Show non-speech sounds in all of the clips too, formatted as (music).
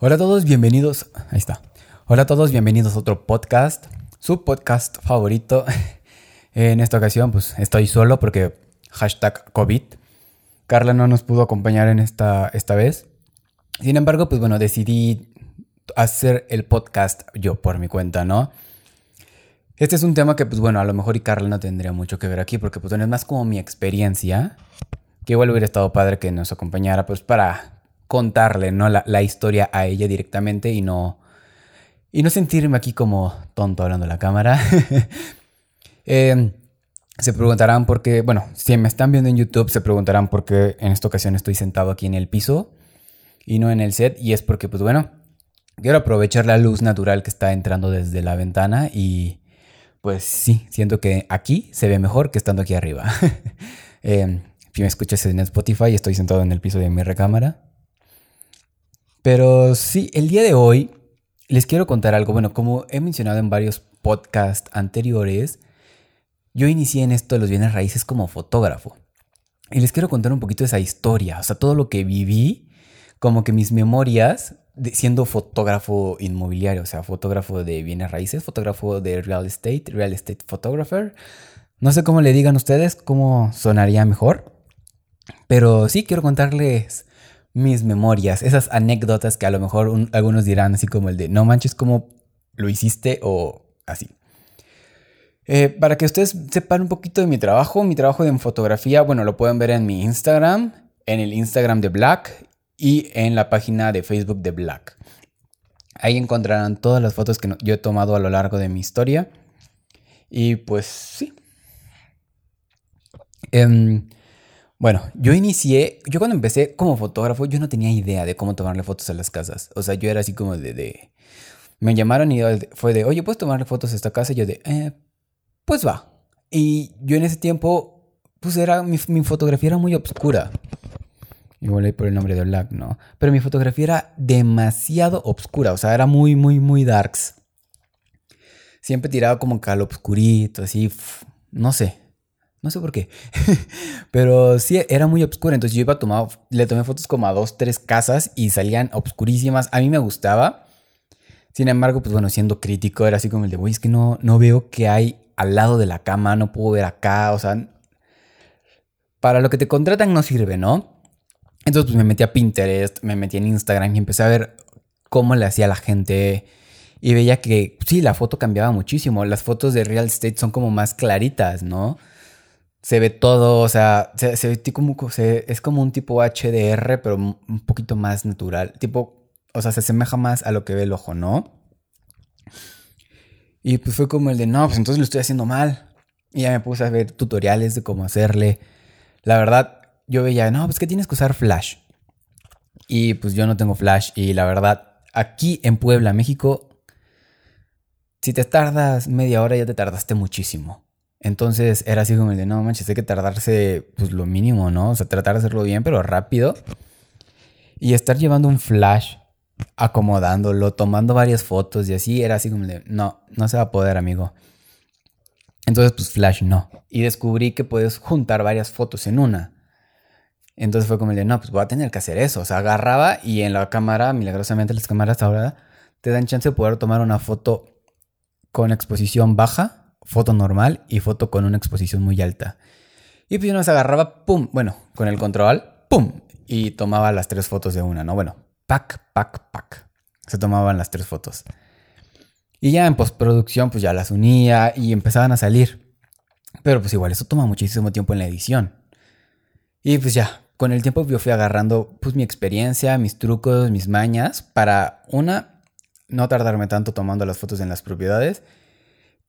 Hola a todos, bienvenidos. Ahí está. Hola a todos, bienvenidos a otro podcast. Su podcast favorito. (laughs) En esta ocasión, pues estoy solo porque hashtag COVID. Carla no nos pudo acompañar en esta, esta vez. Sin embargo, pues bueno, decidí hacer el podcast yo por mi cuenta, ¿no? Este es un tema que, pues bueno, a lo mejor y Carla no tendría mucho que ver aquí porque, pues bueno, es más como mi experiencia. Que igual hubiera estado padre que nos acompañara, pues para contarle, ¿no? La, historia a ella directamente y no... Y no sentirme aquí como tonto hablando a la cámara. (laughs) eh, se preguntarán por qué, bueno, si me están viendo en YouTube, se preguntarán por qué en esta ocasión estoy sentado aquí en el piso y no en el set. Y es porque, pues bueno, quiero aprovechar la luz natural que está entrando desde la ventana y pues sí, siento que aquí se ve mejor que estando aquí arriba. (laughs) eh, si me escuchas en Spotify, estoy sentado en el piso de mi recámara. Pero sí, el día de hoy les quiero contar algo. Bueno, como he mencionado en varios podcasts anteriores, yo inicié en esto de los bienes raíces como fotógrafo. Y les quiero contar un poquito de esa historia, o sea, todo lo que viví, como que mis memorias siendo fotógrafo inmobiliario, o sea, fotógrafo de bienes raíces, fotógrafo de real estate, real estate photographer. No sé cómo le digan ustedes, cómo sonaría mejor. Pero sí quiero contarles mis memorias, esas anécdotas que a lo mejor algunos dirán así como el de no manches cómo lo hiciste o así. Eh, para que ustedes sepan un poquito de mi trabajo, mi trabajo en fotografía, bueno, lo pueden ver en mi Instagram, en el Instagram de Black y en la página de Facebook de Black. Ahí encontrarán todas las fotos que yo he tomado a lo largo de mi historia. Y pues sí. Em, bueno, yo inicié, yo cuando empecé como fotógrafo, yo no tenía idea de cómo tomarle fotos a las casas. O sea, yo era así como de... me llamaron y fue de, oye, ¿puedes tomarle fotos a esta casa? Y yo de, eh, pues va. Y yo en ese tiempo, pues era, mi, fotografía era muy oscura. Igual ahí por el nombre de Black, ¿no? Pero mi fotografía era demasiado oscura, o sea, era muy, muy, muy darks. Siempre tiraba como cal obscurito, así, no sé. No sé por qué. (laughs) Pero sí, era muy oscura. Entonces yo iba a tomar, le tomé fotos como a dos, tres casas y salían obscurísimas. A mí me gustaba. Sin embargo, pues bueno, siendo crítico, era así como el de, güey, es que no, no veo que hay al lado de la cama, no puedo ver acá, o sea, para lo que te contratan no sirve, ¿no? Entonces pues me metí a Pinterest, me metí en Instagram y empecé a ver cómo le hacía la gente y veía que sí, la foto cambiaba muchísimo, las fotos de real estate son como más claritas, ¿no? Se ve todo, o sea, se, ve como, es como un tipo HDR, pero un poquito más natural, tipo, o sea, se asemeja más a lo que ve el ojo, ¿no? Y pues fue como el de, no, pues entonces lo estoy haciendo mal. Y ya me puse a ver tutoriales de cómo hacerle. La verdad, yo veía, no, pues que tienes que usar Flash. Y pues yo no tengo Flash. Y la verdad, aquí en Puebla, México, si te tardas media hora ya te tardaste muchísimo. Entonces era así como de, no manches, hay que tardarse pues lo mínimo, ¿no? O sea, tratar de hacerlo bien, pero rápido. Y estar llevando un flash acomodándolo, tomando varias fotos y así, era así como de, no, no se va a poder, amigo. Entonces, pues Flash no. Y descubrí que puedes juntar varias fotos en una. Entonces fue como de, no, pues voy a tener que hacer eso. O sea, agarraba y en la cámara, milagrosamente las cámaras ahora te dan chance de poder tomar una foto con exposición baja, foto normal y foto con una exposición muy alta. Y pues yo nos agarraba, pum, bueno, con el control, pum, y tomaba las tres fotos de una, ¿no? Bueno, pack, pack, pack. Se tomaban las tres fotos. Y ya en postproducción, pues ya las unía y empezaban a salir. Pero pues igual, eso toma muchísimo tiempo en la edición. Y pues ya, con el tiempo yo fui agarrando pues mi experiencia, mis trucos, mis mañas para una, no tardarme tanto tomando las fotos en las propiedades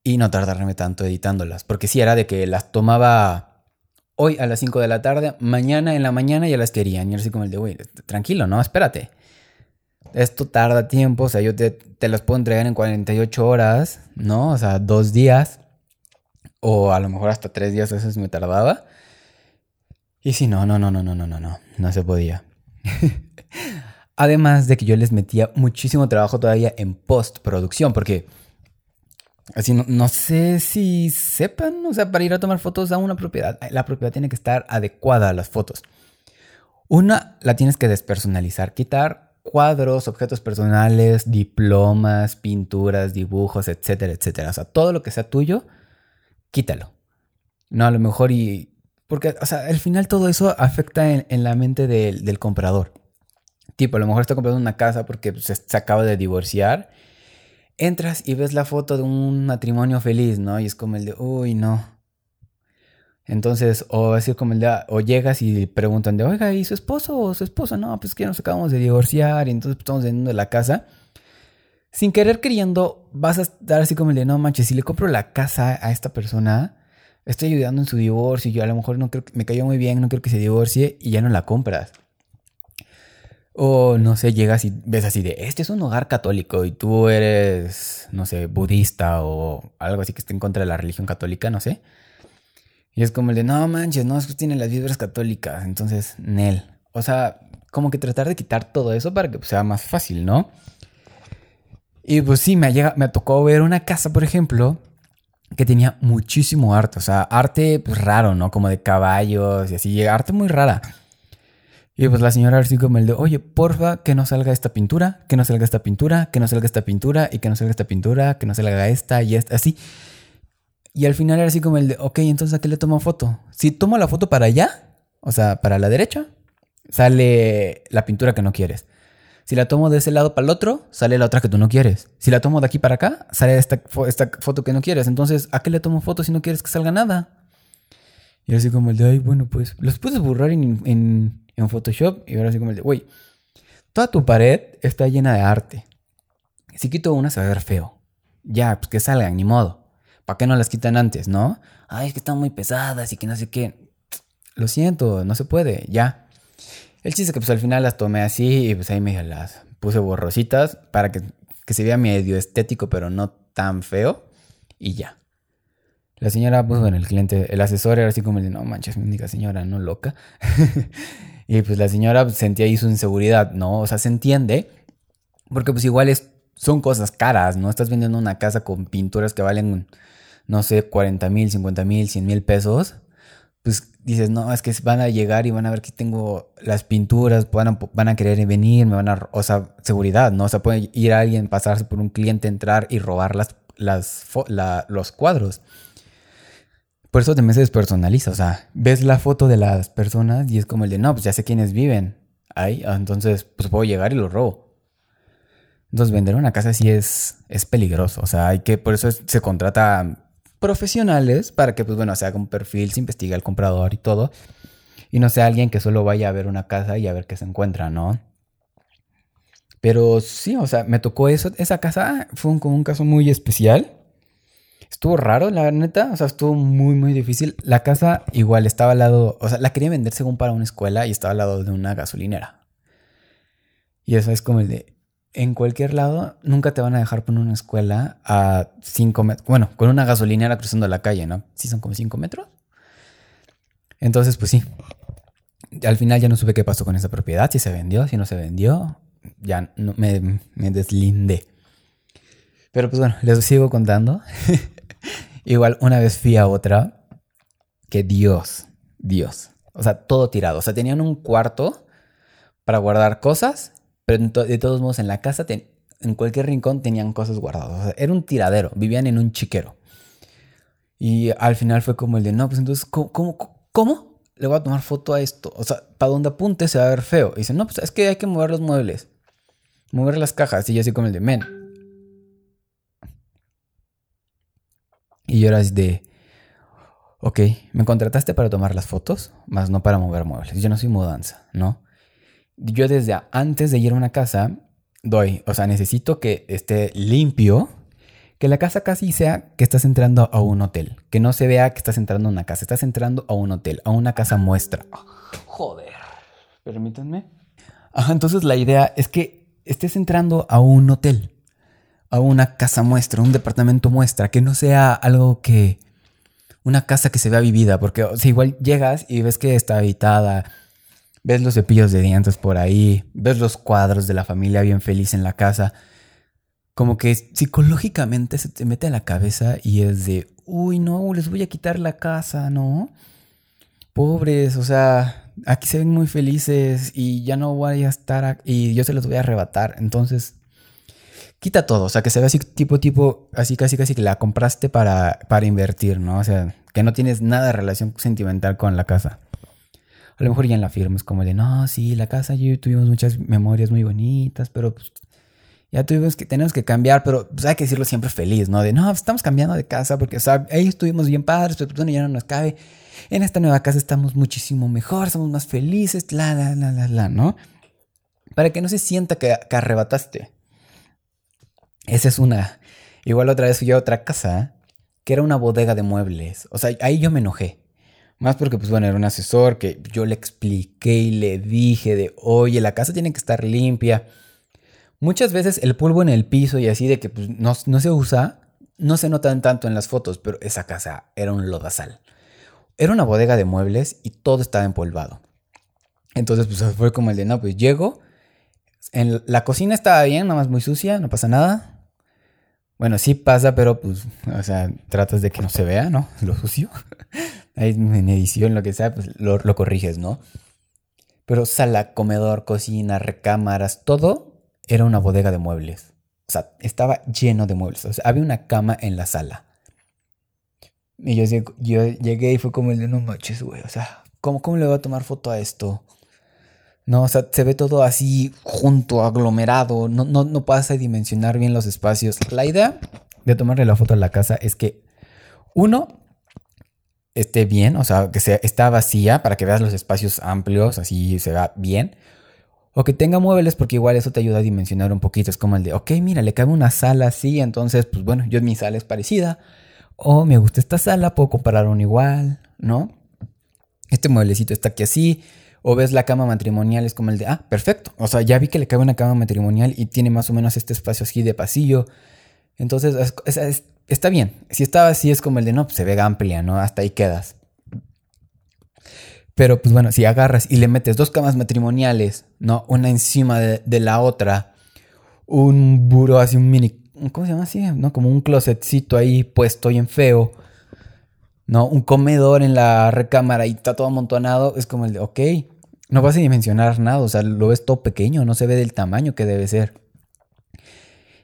y no tardarme tanto editándolas. Porque si era de que las tomaba hoy a las 5 de la tarde, mañana en la mañana ya las querían. Y yo así como el de, güey, tranquilo, no, espérate esto tarda tiempo, o sea, yo te, te los puedo entregar en 48 horas, ¿no? O sea, dos días, o a lo mejor hasta tres días, eso me tardaba. Y si no, no, no, no, no, no, no, no, no se podía. (laughs) Además de que yo les metía muchísimo trabajo todavía en postproducción, porque así no, no, sé si sepan, o sea, para ir a tomar fotos a una propiedad, la propiedad tiene que estar adecuada a las fotos. Una, la tienes que despersonalizar, quitar cuadros, objetos personales, diplomas, pinturas, dibujos, etcétera, etcétera. O sea, todo lo que sea tuyo, quítalo. No, a lo mejor y... Porque, o sea, al final todo eso afecta en, la mente del, comprador. Tipo, a lo mejor está comprando una casa porque se, acaba de divorciar. Entras y ves la foto de un matrimonio feliz, ¿no? Y es como el de, uy, no. Entonces, o así como el de, o llegas y preguntan de, oiga, ¿y su esposo o su esposa? No, pues que nos acabamos de divorciar y entonces pues, estamos vendiendo la casa. Sin querer queriendo, vas a estar así como el de, no manches, si le compro la casa a esta persona, estoy ayudando en su divorcio yo a lo mejor no creo que me cayó muy bien, no creo que se divorcie y ya no la compras. O no sé, llegas y ves así de, este es un hogar católico y tú eres, no sé, budista o algo así que esté en contra de la religión católica, no sé. Y es como el de, no manches, no, es que tiene las vibras católicas, entonces, Nel. O sea, como que tratar de quitar todo eso para que sea más fácil, ¿no? Y pues sí, me, llega, me tocó ver una casa, por ejemplo, que tenía muchísimo arte, o sea, arte pues raro, ¿no? Como de caballos y así, arte muy rara. Y pues la señora así como el de, oye, porfa, que no salga esta pintura, que no salga esta pintura, que no salga esta pintura, y que no salga esta pintura, que no salga esta y esta, así. Y al final era así como el de, ok, entonces ¿a qué le tomo foto? Si tomo la foto para allá, o sea, para la derecha, sale la pintura que no quieres. Si la tomo de ese lado para el otro, sale la otra que tú no quieres. Si la tomo de aquí para acá, sale esta, esta foto que no quieres. Entonces, ¿a qué le tomo foto si no quieres que salga nada? Y así como el de, ay, bueno, pues los puedes borrar en, en, Photoshop. Y ahora así como el de, güey, toda tu pared está llena de arte. Si quito una, se va a ver feo. Ya, pues que salgan, ni modo. ¿Para qué no las quitan antes, no? Ay, es que están muy pesadas y que no sé qué. Lo siento, no se puede, ya. El chiste que pues al final las tomé así y pues ahí me las puse borrositas para que, se vea medio estético pero no tan feo y ya. La señora, pues bueno, el cliente, el asesor era así como, no manches, mi única señora, no loca. (laughs) y pues la señora sentía ahí su inseguridad, ¿no? O sea, se entiende, porque pues igual es, son cosas caras, ¿no? Estás vendiendo una casa con pinturas que valen, no sé, 40 mil, 50 mil, 100 mil pesos pues dices, no, es que van a llegar y van a ver que tengo las pinturas, van a, van a querer venir, me van a, o sea, seguridad, ¿no? O sea, puede ir alguien, pasarse por un cliente, entrar y robar las, las, los cuadros. Por eso también se despersonaliza, o sea, ves la foto de las personas y es como el de, no, pues ya sé quiénes viven ahí, entonces pues puedo llegar y lo robo. Entonces vender una casa sí es, es peligroso, o sea, hay que, por eso se contrata profesionales para que, pues bueno, se haga un perfil, se investigue al comprador y todo. Y no sea alguien que solo vaya a ver una casa y a ver qué se encuentra, ¿no? Pero sí, o sea, me tocó eso. Esa casa fue un, como un caso muy especial. Estuvo raro, la neta. O sea, estuvo muy, muy difícil. La casa igual estaba al lado. O sea, la quería vender según para una escuela y estaba al lado de una gasolinera. Y eso es como el de en cualquier lado nunca te van a dejar poner una escuela a 5 metros. Bueno, con una gasolinera cruzando la calle, ¿no? Sí, son como 5 metros. Entonces, pues sí. Al final ya no supe qué pasó con esa propiedad, si se vendió, si no se vendió. Ya me, me deslindé. Pero pues bueno, les sigo contando. (laughs) Igual una vez fui a otra que Dios, Dios. O sea, todo tirado. O sea, tenían un cuarto para guardar cosas pero de todos modos, en la casa, en cualquier rincón tenían cosas guardadas. era un tiradero, vivían en un chiquero. Y al final fue como el de, no, pues entonces, ¿cómo, cómo, le voy a tomar foto a esto? O sea, para donde apunte se va a ver feo. Y dice, no, pues es que hay que mover los muebles, mover las cajas. Y yo así como el de, men. Y yo era así de, ok, me contrataste para tomar las fotos, más no para mover muebles. Yo no soy mudanza, ¿no? yo desde antes de ir a una casa doy, o sea, necesito que esté limpio, que la casa casi sea que estás entrando a un hotel, que no se vea que estás entrando a una casa, estás entrando a un hotel, a una casa muestra. Joder, permítanme. Ajá, entonces la idea es que estés entrando a un hotel, a una casa muestra, un departamento muestra, que no sea algo que una casa que se vea vivida, porque si igual llegas y ves que está habitada, ves los cepillos de dientes por ahí, ves los cuadros de la familia bien feliz en la casa, como que psicológicamente se te mete a la cabeza y es de, uy, no, les voy a quitar la casa, ¿no? Pobres, o sea, aquí se ven muy felices y ya no voy a estar y yo se los voy a arrebatar. Entonces, quita todo, o sea, que se ve así tipo, tipo, así casi, casi que la compraste para, para invertir, ¿no? O sea, que no tienes nada de relación sentimental con la casa. A lo mejor ya en la firma es como de, no, sí, la casa yo tuvimos muchas memorias muy bonitas, pero pues ya tuvimos que, tenemos que cambiar, pero pues, hay que decirlo siempre feliz, ¿no? De, no, estamos cambiando de casa porque, o sea, ahí estuvimos bien padres, pero pues, ya no nos cabe. En esta nueva casa estamos muchísimo mejor, somos más felices, la, la, la, la, la, ¿no? Para que no se sienta que arrebataste. Esa es una. Igual otra vez fui a otra casa que era una bodega de muebles. O sea, ahí yo me enojé. Más porque, pues bueno, era un asesor que yo le expliqué y le dije de, oye, la casa tiene que estar limpia. Muchas veces el polvo en el piso y así de que pues, no, no se usa, no se notan tanto en las fotos, pero esa casa era un lodazal. Era una bodega de muebles y todo estaba empolvado. Entonces, pues fue como el de, no, pues llego. En la cocina estaba bien, nada más muy sucia, no pasa nada. Bueno, sí pasa, pero pues, o sea, tratas de que no se vea, ¿no? (laughs) Lo sucio. (laughs) Ahí en edición, lo que sea, pues lo, lo corriges, ¿no? Pero sala, comedor, cocina, recámaras, todo era una bodega de muebles. O sea, estaba lleno de muebles. O sea, había una cama en la sala. Y yo, llegué y fue como el de no manches, güey. O sea, ¿cómo, ¿cómo le voy a tomar foto a esto? No, o sea, se ve todo así junto, aglomerado. No, no, no pasa a dimensionar bien los espacios. La idea de tomarle la foto a la casa es que, uno, esté bien, o sea, que sea, está vacía para que veas los espacios amplios, así se va bien. O que tenga muebles, porque igual eso te ayuda a dimensionar un poquito. Es como el de, ok, mira, le cabe una sala así, entonces, pues bueno, yo mi sala es parecida. O me gusta esta sala, puedo comparar un igual, ¿no? Este mueblecito está aquí así o ves la cama matrimonial, es como el de, ah, perfecto. O sea, ya vi que le cabe una cama matrimonial y tiene más o menos este espacio así de pasillo. Entonces, está bien. Si estaba así, es como el de, no, pues se ve amplia, ¿no? Hasta ahí quedas. Pero pues bueno, si agarras y le metes dos camas matrimoniales, ¿no? Una encima de, la otra, un buro así, un mini, ¿cómo se llama así? ¿No? Como un closetcito ahí puesto en feo ¿no? Un comedor en la recámara y está todo amontonado, es como el de, ok, no vas a dimensionar nada, o sea, lo ves todo pequeño, no se ve del tamaño que debe ser.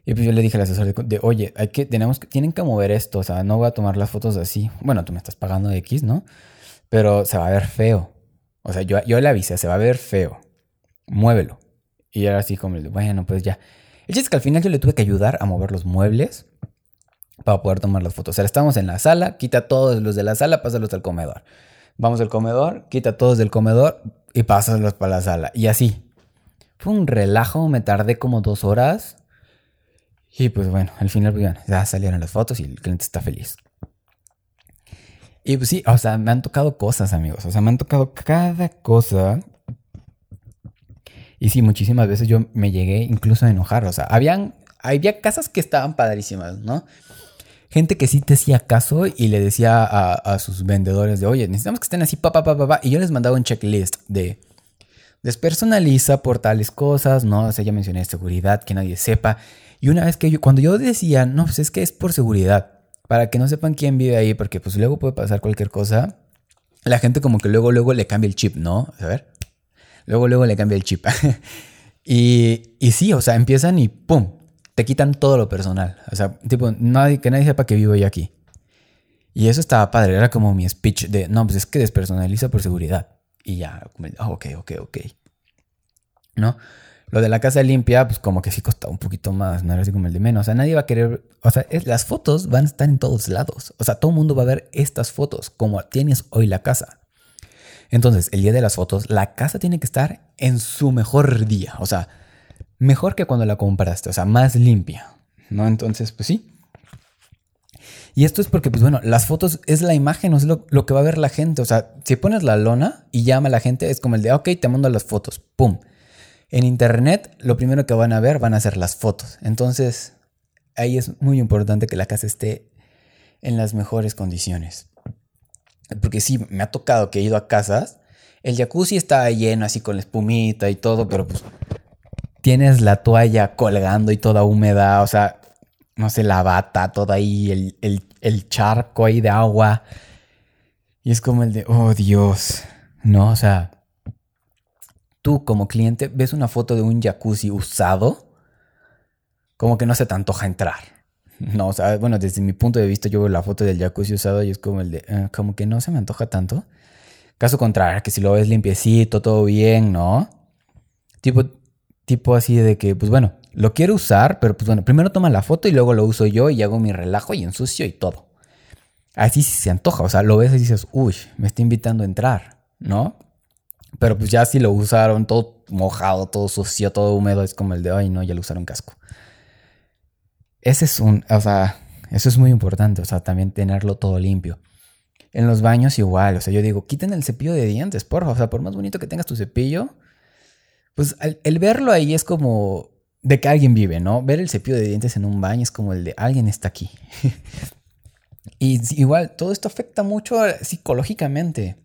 Y pues yo le dije al asesor de, oye, hay que, tenemos tienen que mover esto, o sea, no voy a tomar las fotos así. Bueno, tú me estás pagando X, ¿no? Pero se va a ver feo. O sea, yo, yo le avisé, se va a ver feo. Muévelo. Y era así como, bueno, pues ya. El chiste es que al final yo le tuve que ayudar a mover los muebles para poder tomar las fotos. O sea, estamos en la sala, quita todos los de la sala, pásalos al comedor. Vamos al comedor, quita todos del comedor y pásalos para la sala. Y así. Fue un relajo, me tardé como dos horas. Y pues bueno, al final pues, ya salieron las fotos y el cliente está feliz. Y pues sí, o sea, me han tocado cosas, amigos. O sea, me han tocado cada cosa. Y sí, muchísimas veces yo me llegué incluso a enojar. O sea, habían, había casas que estaban padrísimas, ¿no? Gente que sí te hacía caso y le decía a, sus vendedores de, oye, necesitamos que estén así, pa, pa, pa, pa, Y yo les mandaba un checklist de, despersonaliza por tales cosas, ¿no? O sea, ya mencioné seguridad, que nadie sepa. Y una vez que yo, cuando yo decía, no, pues es que es por seguridad, para que no sepan quién vive ahí, porque pues luego puede pasar cualquier cosa, la gente como que luego, luego le cambia el chip, ¿no? A ver, luego, luego le cambia el chip. (laughs) y, y sí, o sea, empiezan y ¡pum! Te quitan todo lo personal. O sea, tipo, nadie, que nadie sepa que vivo yo aquí. Y eso estaba padre, era como mi speech de, no, pues es que despersonaliza por seguridad. Y ya, oh, ok, ok, ok. ¿No? Lo de la casa limpia, pues como que sí costaba un poquito más, no era así como el de menos. O sea, nadie va a querer, o sea, las fotos van a estar en todos lados. O sea, todo el mundo va a ver estas fotos como tienes hoy la casa. Entonces, el día de las fotos, la casa tiene que estar en su mejor día. O sea, mejor que cuando la compraste, o sea, más limpia, ¿no? Entonces, pues sí. Y esto es porque, pues bueno, las fotos es la imagen, o es lo, que va a ver la gente. O sea, si pones la lona y llama a la gente, es como el de, ok, te mando las fotos, ¡pum! En internet, lo primero que van a ver van a ser las fotos. Entonces, ahí es muy importante que la casa esté en las mejores condiciones. Porque sí, me ha tocado que he ido a casas, el jacuzzi está lleno así con la espumita y todo, pero pues tienes la toalla colgando y toda húmeda, o sea, no sé, la bata, toda ahí, el, charco ahí de agua. Y es como el de, oh Dios, ¿no? O sea, tú como cliente ves una foto de un jacuzzi usado, como que no se te antoja entrar. No, o sea, bueno, desde mi punto de vista yo veo la foto del jacuzzi usado y es como el de, eh, como que no se me antoja tanto. Caso contrario, que si lo ves limpiecito, todo bien, ¿no? Tipo, tipo así de que, pues bueno, lo quiero usar, pero pues bueno, primero toma la foto y luego lo uso yo y hago mi relajo y ensucio y todo. Así sí se antoja, o sea, lo ves y dices, uy, me está invitando a entrar, ¿no? Pero pues ya si lo usaron todo mojado, todo sucio, todo húmedo, es como el de, ay no, ya lo usaron casco. Ese es un, o sea, eso es muy importante, o sea, también tenerlo todo limpio. En los baños igual, o sea, yo digo, quiten el cepillo de dientes, porfa, o sea, por más bonito que tengas tu cepillo, pues el, verlo ahí es como de que alguien vive, ¿no? Ver el cepillo de dientes en un baño es como el de alguien está aquí. (laughs) y igual, todo esto afecta mucho psicológicamente.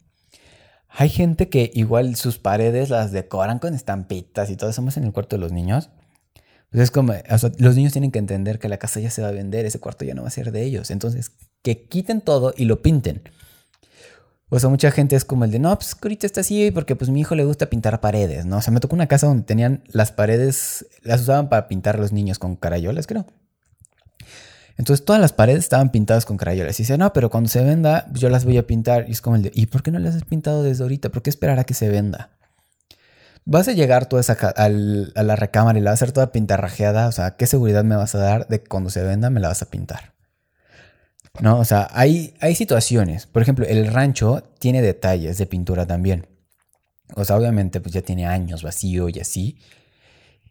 Hay gente que igual sus paredes las decoran con estampitas y todo eso más en el cuarto de los niños. Pues es como, los niños tienen que entender que la casa ya se va a vender, ese cuarto ya no va a ser de ellos. Entonces, que quiten todo y lo pinten. O sea, mucha gente es como el de, no, pues ahorita está así porque pues mi hijo le gusta pintar paredes, ¿no? O sea, me tocó una casa donde tenían las paredes, las usaban para pintar los niños con carayolas, creo. Entonces todas las paredes estaban pintadas con crayolas. Y dice, no, pero cuando se venda, yo las voy a pintar. Y es como el de, ¿y por qué no las has pintado desde ahorita? ¿Por qué esperar a que se venda? Vas a llegar tú a, a la recámara y la vas a hacer toda pintarrajeada. O sea, ¿qué seguridad me vas a dar de que cuando se venda me la vas a pintar? No, o sea, hay, hay situaciones. Por ejemplo, el rancho tiene detalles de pintura también. O sea, obviamente, pues ya tiene años vacío y así.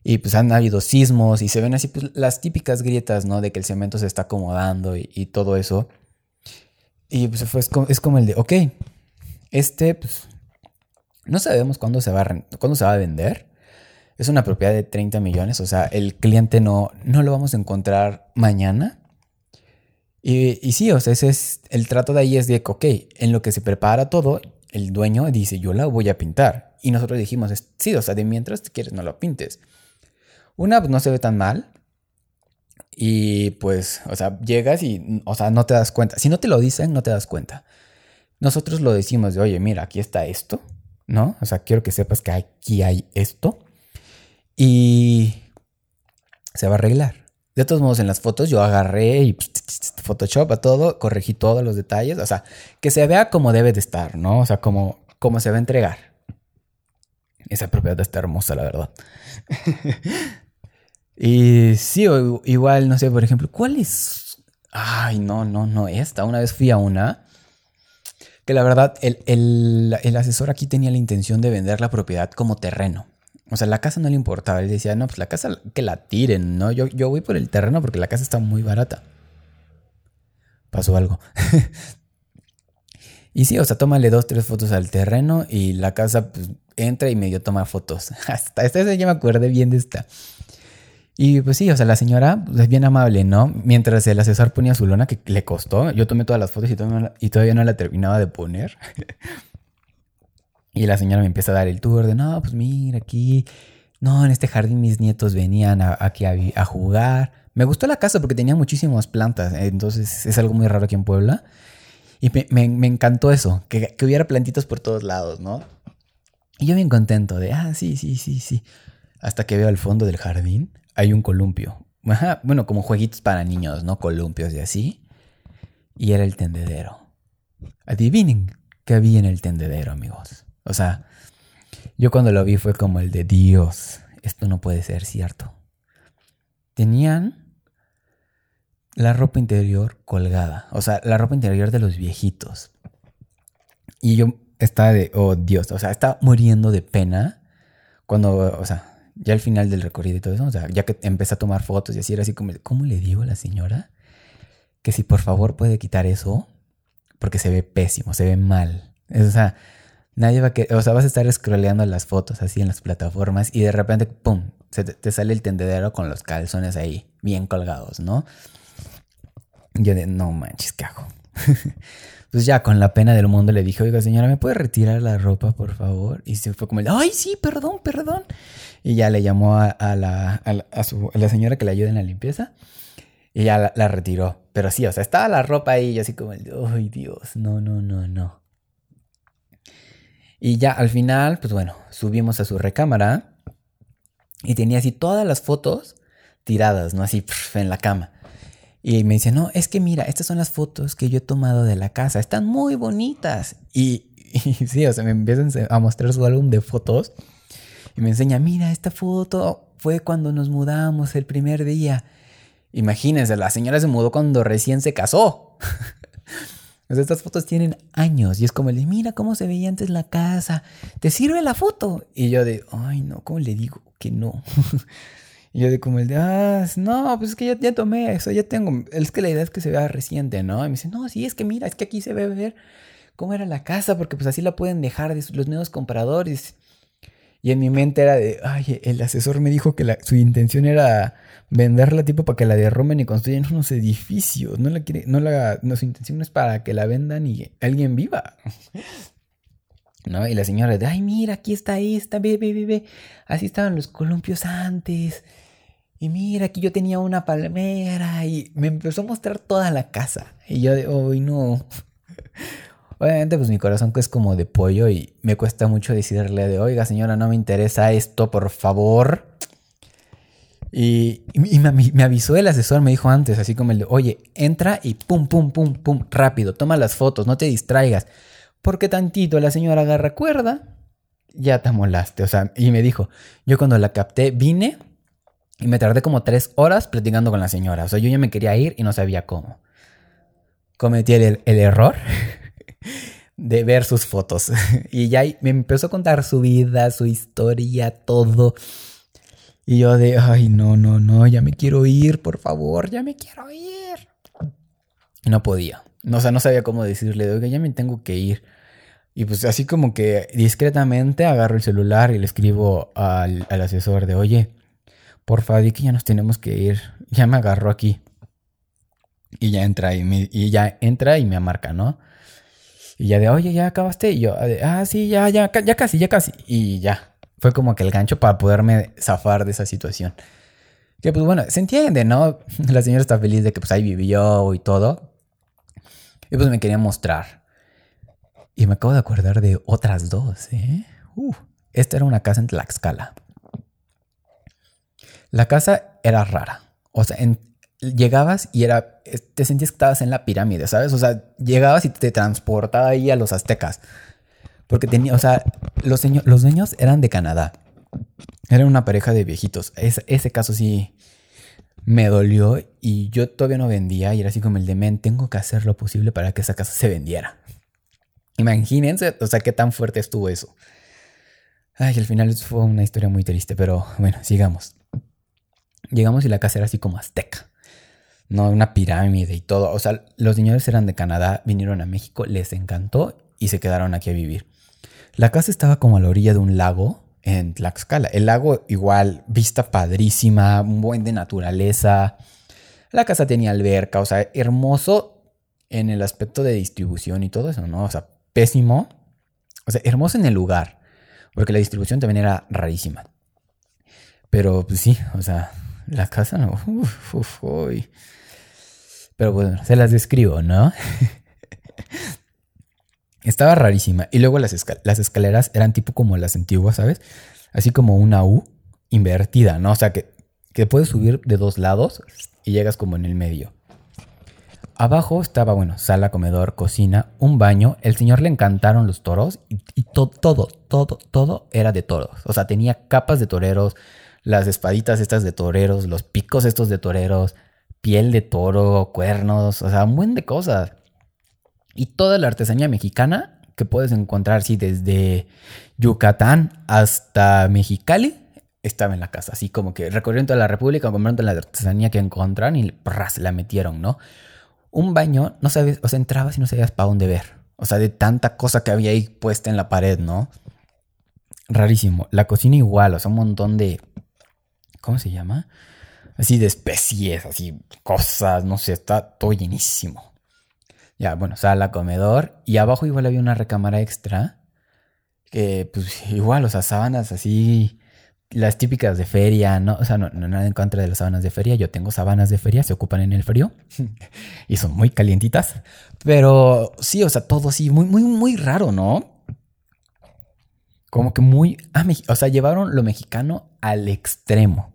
Y pues han habido sismos y se ven así pues, las típicas grietas, ¿no? De que el cemento se está acomodando y, todo eso. Y pues fue, es, como, el de, ok, este, pues, no sabemos cuándo se va a, cuándo se va a vender. Es una propiedad de 30 millones, o sea, el cliente no, no lo vamos a encontrar mañana. Y, sí, o sea, ese es el trato de ahí es de que, ok, en lo que se prepara todo, el dueño dice, yo la voy a pintar. Y nosotros dijimos, sí, o sea, de mientras te quieres no lo pintes. Una, pues no se ve tan mal. Y pues, o sea, llegas y, o sea, no te das cuenta. Si no te lo dicen, no te das cuenta. Nosotros lo decimos de, oye, mira, aquí está esto, ¿no? O sea, quiero que sepas que aquí hay esto. Y se va a arreglar. De todos modos, en las fotos yo agarré y pues, Photoshop a todo, corregí todos los detalles. O sea, que se vea como debe de estar, ¿no? O sea, como, como se va a entregar. Esa propiedad está hermosa, la verdad. (laughs) Y sí, igual, no sé, por ejemplo, ¿cuál es? Ay, no, no, no, esta. Una vez fui a una que la verdad el, asesor aquí tenía la intención de vender la propiedad como terreno. O sea, la casa no le importaba. Él decía, no, pues la casa que la tiren, ¿no? Yo, yo voy por el terreno porque la casa está muy barata. Pasó algo. (laughs) y sí, o sea, tómale dos, tres fotos al terreno y la casa pues, entra y medio toma fotos. (laughs) Hasta esta ya me acuerdo bien de esta. Y pues sí, o sea, la señora pues, es bien amable, ¿no? Mientras el asesor ponía su lona, que le costó, yo tomé todas las fotos y todavía, no la terminaba de poner. (laughs) y la señora me empieza a dar el tour de, no, pues mira, aquí, no, en este jardín mis nietos venían aquí a, jugar. Me gustó la casa porque tenía muchísimas plantas, entonces es algo muy raro aquí en Puebla. Y me, encantó eso, que, hubiera plantitos por todos lados, ¿no? Y yo bien contento de, ah, sí, sí, sí, sí. Hasta que veo al fondo del jardín hay un columpio. bueno, como jueguitos para niños, ¿no? Columpios y así. Y era el tendedero. Adivinen qué había en el tendedero, amigos. O sea, yo cuando lo vi fue como el de Dios. Esto no puede ser cierto. Tenían la ropa interior colgada. O sea, la ropa interior de los viejitos. Y yo estaba de, oh Dios, o sea, estaba muriendo de pena cuando, o sea, ya al final del recorrido y todo eso, o sea, ya que empecé a tomar fotos y así era así como, ¿cómo le digo a la señora que si por favor puede quitar eso? Porque se ve pésimo, se ve mal. O sea, nadie va a querer, o sea, vas a estar scrolleando las fotos así en las plataformas y de repente, ¡pum!, se te, sale el tendedero con los calzones ahí, bien colgados, ¿no? Yo de, no manches, ¿qué hago? (laughs) pues ya con la pena del mundo le dije, oiga señora, ¿me puede retirar la ropa, por favor? Y se fue como, ay, sí, perdón, perdón. Y ya le llamó a, la, a, su, la señora que le ayuda en la limpieza. Y ya la, retiró. Pero sí, o sea, estaba la ropa ahí y así como, ay Dios, no, no, no, no. Y ya al final, pues bueno, subimos a su recámara y tenía así todas las fotos tiradas, ¿no? Así en la cama. Y me dice, no, es que mira, estas son las fotos que yo he tomado de la casa, están muy bonitas. Y, (laughs) y sí, o sea, me empiezan a mostrar su álbum de fotos y me enseña, mira, esta foto fue cuando nos mudamos el primer día. Imagínense, la señora se mudó cuando recién se casó. (laughs) estas fotos tienen años y es como el de, mira cómo se veía antes la casa, ¿te sirve la foto? Y yo de, ay no, ¿cómo le digo que no? (laughs) y yo de como el de, ah, no, pues es que ya, ya tomé eso, ya tengo, es que la idea es que se vea reciente, ¿no? Y me dice, no, sí, es que mira, es que aquí se ve ver cómo era la casa, porque pues así la pueden dejar los nuevos compradores. Y en mi mente era de, ay, el asesor me dijo que su intención era venderla tipo para que la derromen y construyan unos edificios. No la quiere, no la, no, su intención es para que la vendan y alguien viva. (laughs) ¿No? Y la señora de, ay, mira, aquí está esta, ve, ve, ve, Así estaban los columpios antes. Y mira, aquí yo tenía una palmera y me empezó a mostrar toda la casa. Y yo de, ay, no. (laughs) Obviamente, pues mi corazón es como de pollo y me cuesta mucho decirle de, oiga señora, no me interesa esto, por favor. Y, me, avisó el asesor, me dijo antes, así como el de, oye, entra y pum, pum, pum, pum, rápido, toma las fotos, no te distraigas. Porque tantito la señora agarra cuerda, ya te molaste. O sea, y me dijo, yo cuando la capté vine y me tardé como tres horas platicando con la señora. O sea, yo ya me quería ir y no sabía cómo. Cometí el, el error (laughs) de ver sus fotos. (laughs) Y ya me empezó a contar su vida, su historia, todo. Y yo de, ay, no, no, no, ya me quiero ir, por favor, ya me quiero ir. no podía. No, o sea, no sabía cómo decirle, oiga, ya me tengo que ir. Y pues así como que discretamente agarro el celular y le escribo al, asesor de, oye, por favor, di que ya nos tenemos que ir. Ya me agarró aquí. Y ya entra y, me, y ya entra y me marca, ¿no? Y ya de, oye, ya acabaste. Y yo, ah, sí, ya, ya, ya casi, ya casi. Y ya. Fue como que el gancho para poderme zafar de esa situación. Que pues bueno, se entiende, ¿no? (laughs) La señora está feliz de que pues ahí vivió y todo. Y pues me quería mostrar. Y me acabo de acordar de otras dos, ¿eh? Uh, esta era una casa en Tlaxcala. La casa era rara. O sea, en, llegabas y era, te sentías que estabas en la pirámide, ¿sabes? O sea, llegabas y te transportaba ahí a los aztecas. Porque tenía, o sea, los, los dueños eran de Canadá. Eran una pareja de viejitos. ese caso sí me dolió y yo todavía no vendía y era así como el de men, tengo que hacer lo posible para que esa casa se vendiera. Imagínense, o sea, qué tan fuerte estuvo eso. Ay, al final fue una historia muy triste, pero bueno, sigamos. Llegamos y la casa era así como azteca. ¿No? Una pirámide y todo. O sea, los señores eran de Canadá, vinieron a México, les encantó y se quedaron aquí a vivir. La casa estaba como a la orilla de un lago en Tlaxcala. El lago igual, vista padrísima, un buen de naturaleza. La casa tenía alberca, o sea, hermoso en el aspecto de distribución y todo eso, ¿no? O sea, pésimo. O sea, hermoso en el lugar, porque la distribución también era rarísima. Pero pues sí, o sea, la casa no. Uf, uf, uy. Pero bueno, se las describo, ¿no? (laughs) Estaba rarísima. Y luego las, escaleras eran tipo como las antiguas, ¿sabes? Así como una U invertida, ¿no? O sea, que, que puedes subir de dos lados y llegas como en el medio. Abajo estaba, bueno, sala, comedor, cocina, un baño. El señor le encantaron los toros y, todo, todo, todo era de toros. O sea, tenía capas de toreros, las espaditas estas de toreros, los picos estos de toreros, piel de toro, cuernos, o sea, un buen de cosas. Y toda la artesanía mexicana que puedes encontrar, sí, desde Yucatán hasta Mexicali, estaba en la casa. Así como que recorrieron toda la República, comprando la artesanía que encontraron y ¡pras! la metieron, ¿no? Un baño, no sabes, o sea, entrabas y no sabías para dónde ver. O sea, de tanta cosa que había ahí puesta en la pared, ¿no? Rarísimo. La cocina igual, o sea, un montón de... ¿Cómo se llama? Así de especies, así cosas, no sé, está todo llenísimo. Ya, bueno, sala, comedor y abajo igual había una recámara extra que pues igual, o sea, sábanas así, las típicas de feria, ¿no? O sea, no, nada en contra de las sábanas de feria, yo tengo sábanas de feria, se ocupan en el frío (laughs) y son muy calientitas, pero sí, o sea, todo así, muy, muy, muy raro, ¿no? como que muy, o sea, llevaron lo mexicano al extremo.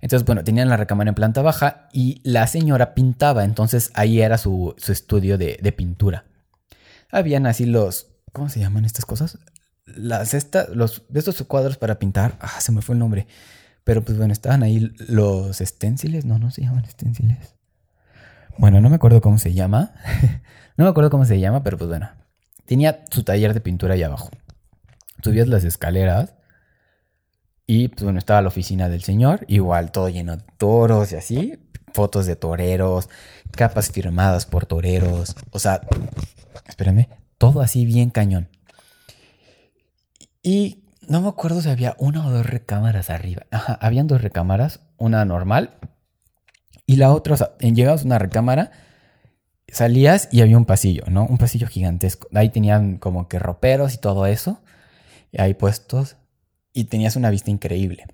Entonces, bueno, tenían la recámara en planta baja y la señora pintaba, entonces ahí era su, estudio de, pintura. Habían así los, ¿cómo se llaman estas cosas? Las estas, los, de estos cuadros para pintar, ah, se me fue el nombre. Pero pues bueno, estaban ahí los esténciles, no, no se llaman esténciles. Bueno, no me acuerdo cómo se llama. (laughs) no me acuerdo cómo se llama, pero pues bueno. Tenía su taller de pintura ahí abajo. Subías las escaleras y pues bueno, estaba la oficina del señor, igual todo lleno de toros y así, fotos de toreros, capas firmadas por toreros, o sea, espérame, todo así bien cañón. Y no me acuerdo si había una o dos recámaras arriba. Ajá, habían dos recámaras, una normal y la otra, o sea, llegabas a una recámara, salías y había un pasillo, ¿no? Un pasillo gigantesco. Ahí tenían como que roperos y todo eso, y ahí puestos, y tenías una vista increíble.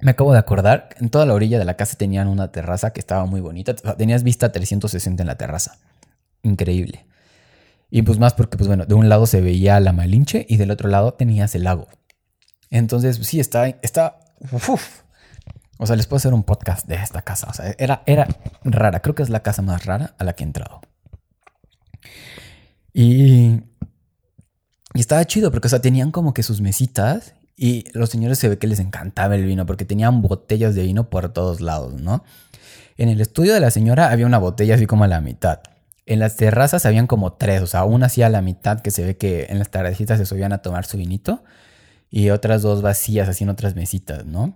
Me acabo de acordar, en toda la orilla de la casa tenían una terraza que estaba muy bonita. Tenías vista 360 en la terraza. Increíble. Y pues más porque, pues bueno, de un lado se veía la Malinche y del otro lado tenías el lago. Entonces, sí, está, está, O sea, les puedo hacer un podcast de esta casa. O sea, era, era rara. Creo que es la casa más rara a la que he entrado. Y, y estaba chido porque, o sea, tenían como que sus mesitas y los señores se ve que les encantaba el vino porque tenían botellas de vino por todos lados, ¿no? En el estudio de la señora había una botella así como a la mitad. En las terrazas habían como tres, o sea, una así a la mitad que se ve que en las tardecitas se subían a tomar su vinito y otras dos vacías así en otras mesitas, ¿no?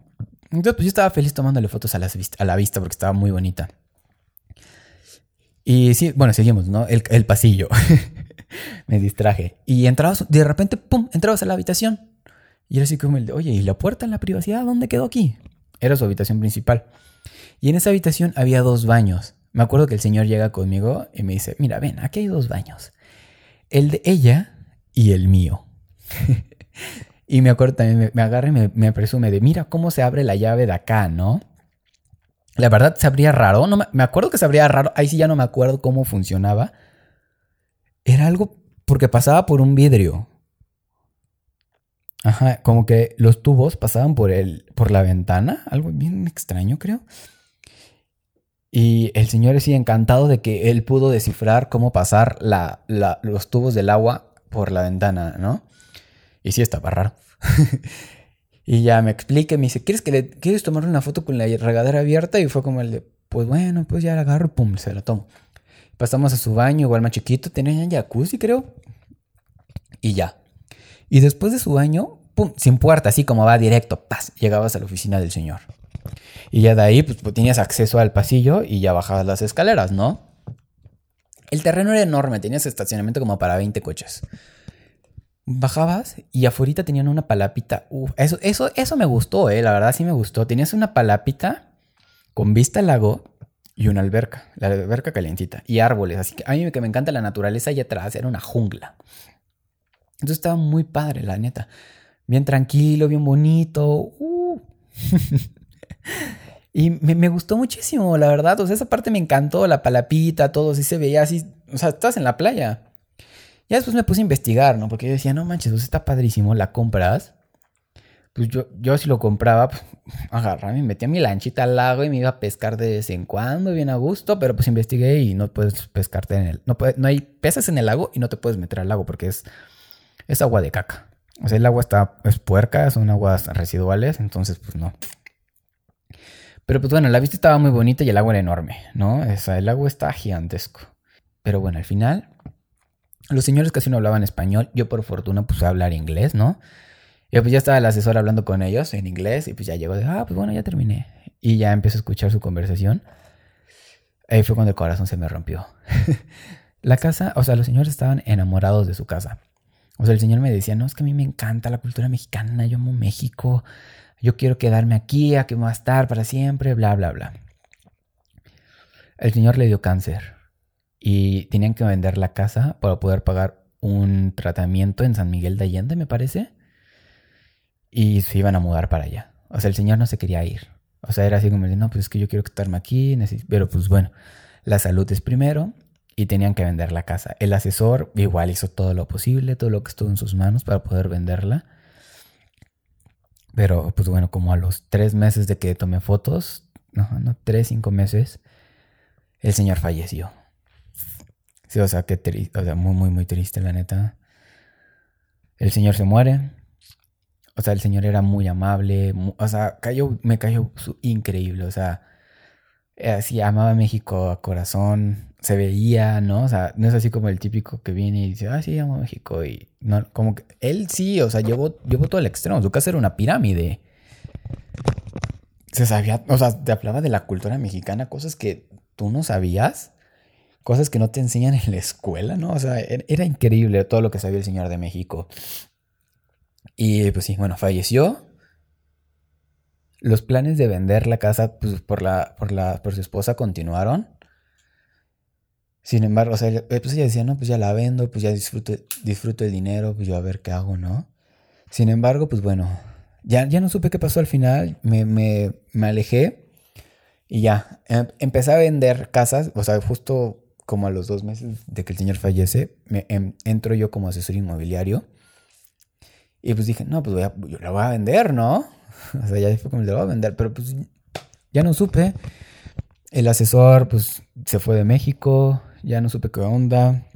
Entonces, pues yo estaba feliz tomándole fotos a, la vista porque estaba muy bonita. Y sí, bueno, seguimos, ¿no? El, el pasillo. (laughs) Me distraje. Y entrabas, de repente, ¡pum! Entrabas a la habitación. Y era así como el de, oye, ¿y la puerta en la privacidad dónde quedó aquí? Era su habitación principal. Y en esa habitación había dos baños. Me acuerdo que el señor llega conmigo y me dice, mira, ven, aquí hay dos baños. El de ella y el mío. (laughs) y me acuerdo también, me, agarra y me, presume de, mira cómo se abre la llave de acá, ¿no? La verdad se abría raro, no me, me acuerdo que se abría raro, ahí sí ya no me acuerdo cómo funcionaba. Era algo porque pasaba por un vidrio. Ajá, como que los tubos pasaban por, el, por la ventana, algo bien extraño creo. Y el señor sí encantado de que él pudo descifrar cómo pasar la, los tubos del agua por la ventana, ¿no? Y sí estaba raro. (laughs) y ya me explica, me dice, ¿quieres, que le, ¿quieres tomar una foto con la regadera abierta? Y fue como el de, pues bueno, pues ya la agarro, pum, se la tomo. Pasamos a su baño, igual más chiquito, tenía jacuzzi creo. Y ya. Y después de su baño, pum, sin puerta, así como va directo, paz, llegabas a la oficina del señor. Y ya de ahí, pues, pues, tenías acceso al pasillo y ya bajabas las escaleras, ¿no? El terreno era enorme, tenías estacionamiento como para 20 coches. Bajabas y afuera tenían una palapita. Eso, eso, eso me gustó, eh, la verdad sí me gustó. Tenías una palapita con vista al lago y una alberca, la alberca calientita, y árboles. Así que a mí que me encanta la naturaleza allá atrás, era una jungla. Entonces estaba muy padre, la neta. Bien tranquilo, bien bonito. Uh. (laughs) y me, gustó muchísimo, la verdad. O sea, esa parte me encantó, la palapita, todo, sí se veía así. O sea, estás en la playa. Ya después me puse a investigar, ¿no? Porque yo decía, no manches, o está padrísimo, la compras. Pues yo, yo si lo compraba, pues agarraba, me metía mi lanchita al lago y me iba a pescar de vez en cuando, bien a gusto, pero pues investigué y no puedes pescarte en el... No, no hay peces en el lago y no te puedes meter al lago porque es es agua de caca. O sea, el agua está, es puerca, son aguas residuales, entonces pues no. Pero pues bueno, la vista estaba muy bonita y el agua era enorme, ¿no? O sea, el agua está gigantesco. Pero bueno, al final, los señores casi no hablaban español. Yo por fortuna puse a hablar inglés, ¿no? Y pues ya estaba el asesor hablando con ellos en inglés y pues ya llegó de, ah, pues bueno, ya terminé. Y ya empecé a escuchar su conversación. Ahí fue cuando el corazón se me rompió. (laughs) la casa, o sea, los señores estaban enamorados de su casa. O sea, el Señor me decía, no, es que a mí me encanta la cultura mexicana, yo amo México, yo quiero quedarme aquí, aquí voy a estar para siempre, bla, bla, bla. El Señor le dio cáncer y tenían que vender la casa para poder pagar un tratamiento en San Miguel de Allende, me parece, y se iban a mudar para allá. O sea, el Señor no se quería ir. O sea, era así como, no, pues es que yo quiero quedarme aquí, pero pues bueno, la salud es primero y tenían que vender la casa. El asesor igual hizo todo lo posible, todo lo que estuvo en sus manos para poder venderla. Pero pues bueno, como a los tres meses de que tomé fotos, no, no, tres, cinco meses, el señor falleció. Sí, o sea, qué triste, o sea, muy, muy, muy triste, la neta. El señor se muere. O sea, el señor era muy amable. o sea, cayó, me cayó increíble. O sea, así amaba México a corazón. Se veía, ¿no? O sea, no es así como el típico que viene y dice, ah, sí, amo México. Y no, como que él sí, o sea, llevó, llevó todo el extremo. Su casa era una pirámide. Se sabía, o sea, te hablaba de la cultura mexicana, cosas que tú no sabías cosas que no te enseñan en la escuela, ¿no? O sea, era increíble todo lo que sabía el señor de México. Y pues sí, bueno, falleció. Los planes de vender la casa pues, por, la, por, la, por su esposa continuaron. Sin embargo, o sea, pues ella decía, no, pues ya la vendo, pues ya disfruto, disfruto el dinero, pues yo a ver qué hago, ¿no? Sin embargo, pues bueno, ya, ya no supe qué pasó al final, me, me, me alejé y ya, em, empecé a vender casas, o sea, justo como a los dos meses de que el señor fallece, me, em, entro yo como asesor inmobiliario. Y pues dije, no, pues voy a, yo la voy a vender, ¿no? (laughs) O sea, ya fue como le voy a vender, pero pues ya no supe. El asesor, pues se fue de México, ya no supe qué onda.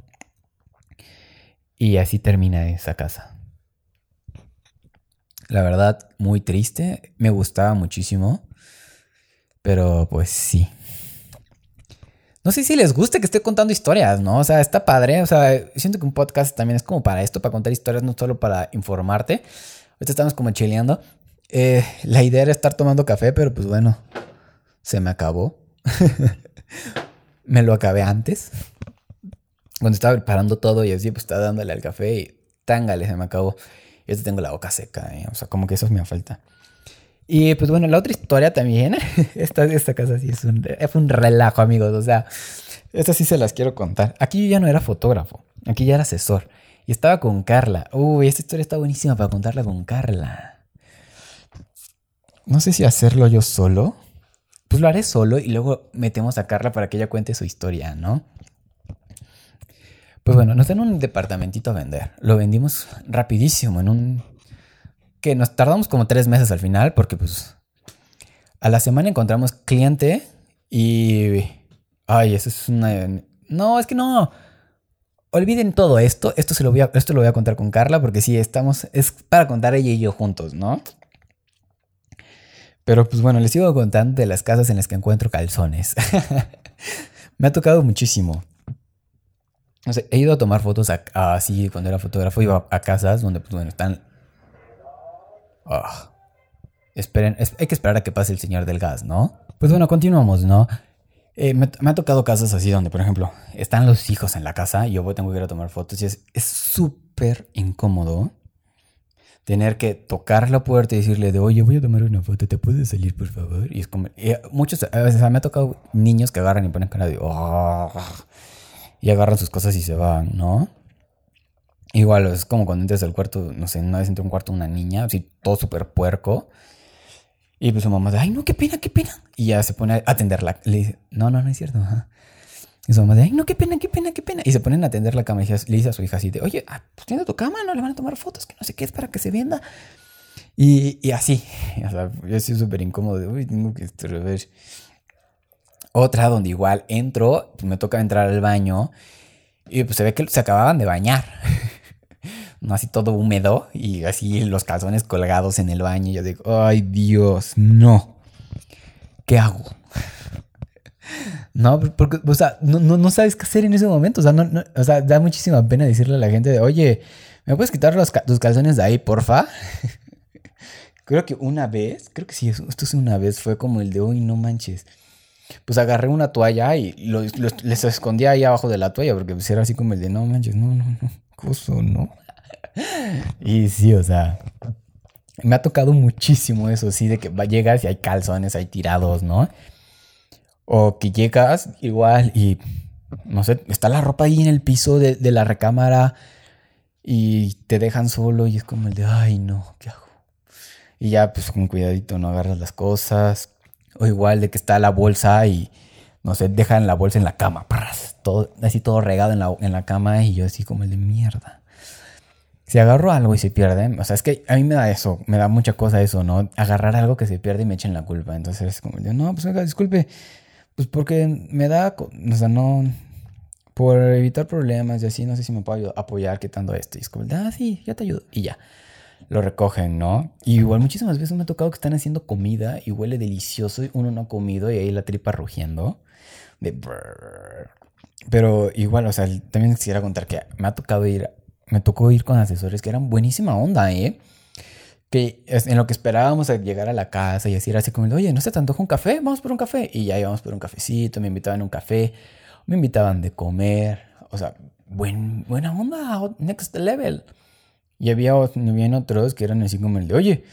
Y así termina esa casa. La verdad, muy triste. Me gustaba muchísimo. Pero pues sí, no sé si les gusta que esté contando historias, ¿no? O sea, está padre. O sea, siento que un podcast también es como para esto, para contar historias, no solo para informarte. Ahorita estamos como chileando. Eh, la idea era estar tomando café, pero pues bueno, se me acabó. (laughs) me lo acabé antes. Cuando estaba preparando todo y así, pues estaba dándole al café y tángale, se me acabó. Y ahorita tengo la boca seca, ¿eh? o sea, como que eso me falta. Y pues bueno, la otra historia también, (laughs) esta, esta casa sí es un, fue un relajo, amigos. O sea, esta sí se las quiero contar. Aquí yo ya no era fotógrafo, aquí ya era asesor. Y estaba con Carla. Uy, esta historia está buenísima para contarla con Carla. No sé si hacerlo yo solo. Pues lo haré solo y luego metemos a Carla para que ella cuente su historia, ¿no? Pues bueno, nos dan un departamentito a vender. Lo vendimos rapidísimo, en un que nos tardamos como tres meses al final porque pues a la semana encontramos cliente y... Ay, eso es una... No, es que no. Olviden todo esto. Esto, se lo voy a, esto lo voy a contar con Carla porque sí, estamos... Es para contar ella y yo juntos, ¿no? Pero pues bueno, les sigo contando de las casas en las que encuentro calzones. (laughs) Me ha tocado muchísimo. O sea, he ido a tomar fotos así cuando era fotógrafo, iba a casas donde pues bueno, están Ah. Esperen, hay que esperar a que pase el señor del gas, ¿no? Pues bueno, continuamos, ¿no? Eh, me, ha tocado casos así donde, por ejemplo, están los hijos en la casa y yo tengo que ir a tomar fotos y es súper incómodo tener que tocar la puerta y decirle de, oye, voy a tomar una foto, ¿te puedes salir, por favor? Y es como, muchos, a veces me ha tocado niños que agarran y ponen cara de, oh", y agarran sus cosas y se van, ¿no? Igual, es como cuando entras al cuarto, no sé, una vez entró un cuarto una niña, así todo súper puerco. Y pues su mamá dice, ay, no, qué pena, qué pena. Y ya se pone a atenderla. Le dice, no, no, no es cierto. Y su mamá dice, ay, no, qué pena, qué pena, qué pena. Y se ponen a atender la cama y le dice a su hija así de, oye, ah, pues tiene tu cama, no le van a tomar fotos, que no sé qué es para que se venda. Y, y así, (laughs) o sea, yo estoy súper incómodo de, uy, tengo que ver. Otra donde igual entro, me toca entrar al baño y pues se ve que se acababan de bañar. (laughs) así todo húmedo y así los calzones colgados en el baño. Y yo digo, ay Dios, no. ¿Qué hago? No, porque, o sea, no, sabes qué hacer en ese momento. O sea, no, da muchísima pena decirle a la gente de, oye, ¿me puedes quitar los, tus calzones de ahí, porfa? (laughs) creo que una vez, creo que sí, esto es una vez, fue como el de, hoy no manches. Pues agarré una toalla y les escondía ahí abajo de la toalla porque pues era así como el de, no manches, no, no, no, no. (laughs) y sí, o sea, me ha tocado muchísimo eso, sí, de que llegas y hay calzones ahí tirados, ¿no? O que llegas igual y, no sé, está la ropa ahí en el piso de, la recámara y te dejan solo y es como el de, ay, no, ¿qué hago? Y ya, pues con cuidadito no agarras las cosas. O igual de que está la bolsa y, no sé, dejan la bolsa en la cama, todo, así todo regado en la, en la cama y yo así como el de mierda si agarro algo y se pierde, o sea, es que a mí me da eso, me da mucha cosa eso, ¿no? Agarrar algo que se pierde y me echen la culpa. Entonces es como, no, pues oiga, disculpe, pues porque me da, o sea, no, por evitar problemas y así, no sé si me puedo apoyar quitando esto. Y es como, ah, sí, ya te ayudo. Y ya, lo recogen, ¿no? Y igual muchísimas veces me ha tocado que están haciendo comida y huele delicioso y uno no ha comido y ahí la tripa rugiendo. De Pero igual, o sea, también quisiera contar que me ha tocado ir me tocó ir con asesores que eran buenísima onda, ¿eh? Que en lo que esperábamos a llegar a la casa y decir así como, oye, ¿no se te antoja un café? Vamos por un café. Y ya íbamos por un cafecito, me invitaban a un café, me invitaban de comer. O sea, buen, buena onda, next level. Y había, había otros que eran así como el de, oye,